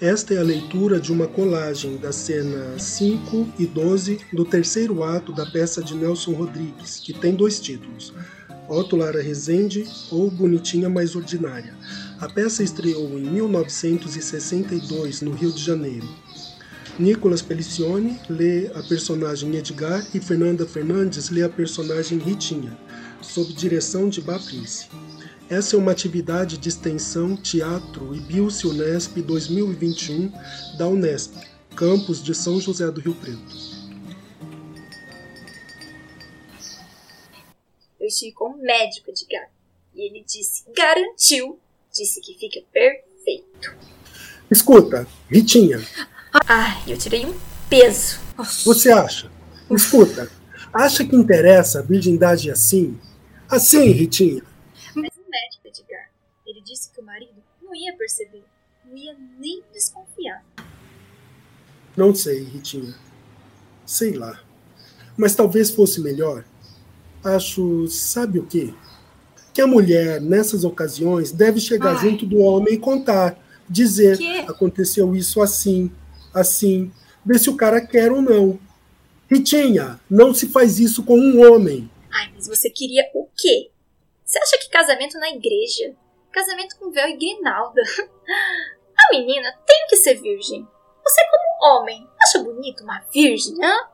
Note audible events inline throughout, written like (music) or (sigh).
Esta é a leitura de uma colagem das cenas 5 e 12 do terceiro ato da peça de Nelson Rodrigues, que tem dois títulos: Otto Lara Rezende ou Bonitinha Mais Ordinária. A peça estreou em 1962 no Rio de Janeiro. Nicolas Pelicione lê a personagem Edgar e Fernanda Fernandes lê a personagem Ritinha, sob direção de Bá Prince. Essa é uma atividade de extensão Teatro e Bios Unesp 2021 da Unesp, campus de São José do Rio Preto. Eu estive com um médico, Edgar, e ele disse, garantiu, disse que fica perfeito. Escuta, Ritinha. Ai, eu tirei um peso. Você acha? Escuta, acha que interessa a virgindade assim? Assim, Ritinha Edgar. Ele disse que o marido não ia perceber, não ia nem desconfiar. Não sei, Ritinha. Sei lá. Mas talvez fosse melhor. Acho, sabe o quê? Que a mulher, nessas ocasiões, deve chegar Ai. junto do homem e contar, dizer: que? aconteceu isso assim, assim, ver se o cara quer ou não. Ritinha, não se faz isso com um homem. Ai, mas você queria o quê? Você acha que casamento na igreja? Casamento com véu e grinalda. (laughs) A menina tem que ser virgem. Você, como homem, acha bonito uma virgem, hã?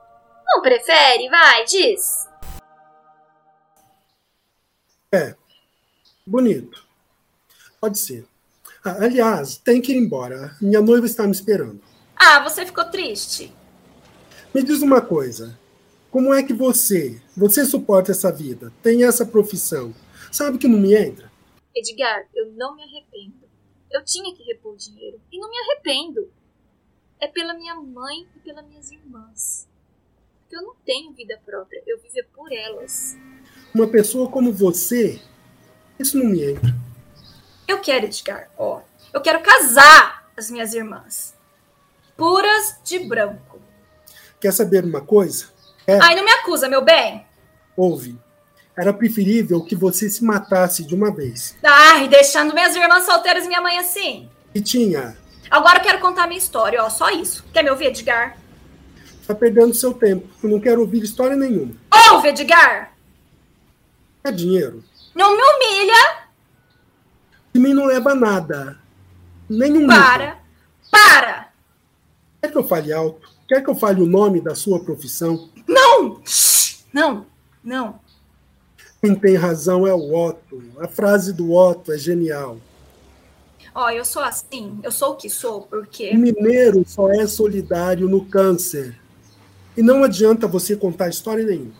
Não prefere? Vai, diz. É, bonito. Pode ser. Ah, aliás, tem que ir embora. Minha noiva está me esperando. Ah, você ficou triste? Me diz uma coisa. Como é que você, você suporta essa vida? Tem essa profissão? Sabe que não me entra? Edgar, eu não me arrependo. Eu tinha que repor o dinheiro e não me arrependo. É pela minha mãe e pelas minhas irmãs. Porque eu não tenho vida própria, eu vivo por elas. Uma pessoa como você, isso não me entra. Eu quero, Edgar, ó. Eu quero casar as minhas irmãs. Puras de branco. Quer saber uma coisa? É... Ai, não me acusa, meu bem. Ouve era preferível que você se matasse de uma vez. Ai, deixando minhas irmãs solteiras e minha mãe assim. E tinha. Agora eu quero contar minha história, ó, só isso. Quer me ouvir, Edgar? Tá perdendo seu tempo. Eu não quero ouvir história nenhuma. Ouve, Edgar! É dinheiro. Não me humilha! De mim não leva nada. Nenhum. Para! Livro. Para! Quer que eu fale alto? Quer que eu fale o nome da sua profissão? Não! Não, não. Quem tem razão é o Otto. A frase do Otto é genial. Ó, oh, eu sou assim, eu sou o que sou, porque. O mineiro só é solidário no câncer. E não adianta você contar história nenhuma.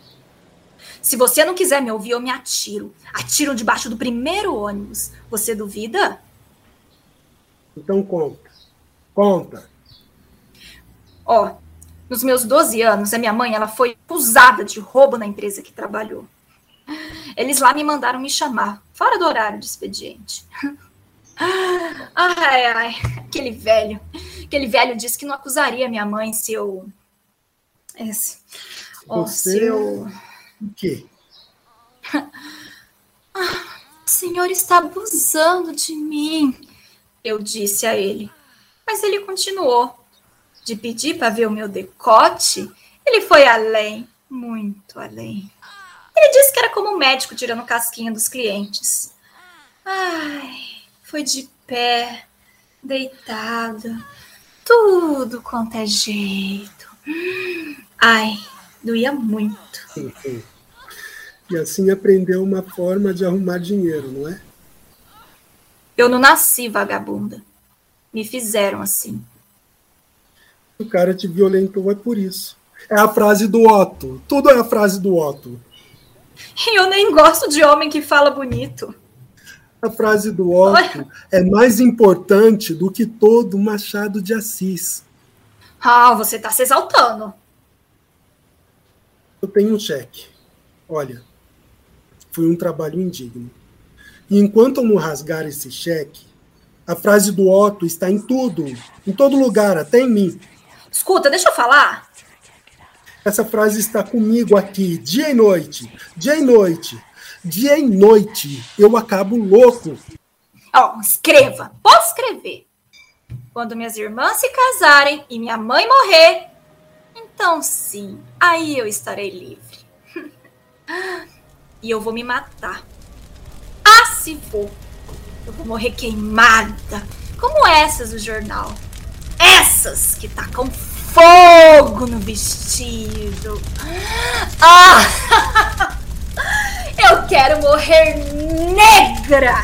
Se você não quiser me ouvir, eu me atiro. Atiro debaixo do primeiro ônibus. Você duvida? Então conta. Conta. Ó, oh, nos meus 12 anos, a minha mãe ela foi acusada de roubo na empresa que trabalhou. Eles lá me mandaram me chamar, fora do horário de expediente. (laughs) Ai, ai, aquele velho. Aquele velho disse que não acusaria minha mãe se eu. Esse. Oh, se eu. O quê? (laughs) o senhor está abusando de mim, eu disse a ele. Mas ele continuou. De pedir para ver o meu decote, ele foi além, muito além. Ele disse que era como um médico tirando casquinha dos clientes. Ai, foi de pé, deitado, tudo quanto é jeito. Ai, doía muito. E assim aprendeu uma forma de arrumar dinheiro, não é? Eu não nasci vagabunda. Me fizeram assim. O cara te violentou é por isso. É a frase do Otto. Tudo é a frase do Otto. E (laughs) eu nem gosto de homem que fala bonito. A frase do Otto é mais importante do que todo Machado de Assis. Ah, você está se exaltando. Eu tenho um cheque. Olha, foi um trabalho indigno. E enquanto eu não rasgar esse cheque, a frase do Otto está em tudo, em todo lugar, até em mim. Escuta, deixa eu falar. Essa frase está comigo aqui, dia e noite, dia e noite, dia e noite. Eu acabo louco. Ó, oh, escreva. Pode escrever. Quando minhas irmãs se casarem e minha mãe morrer, então sim, aí eu estarei livre. (laughs) e eu vou me matar. Ah, se vou! Eu vou morrer queimada, como essas do jornal. Essas que tacam fogo no vestido. Ah! (laughs) Eu quero morrer negra!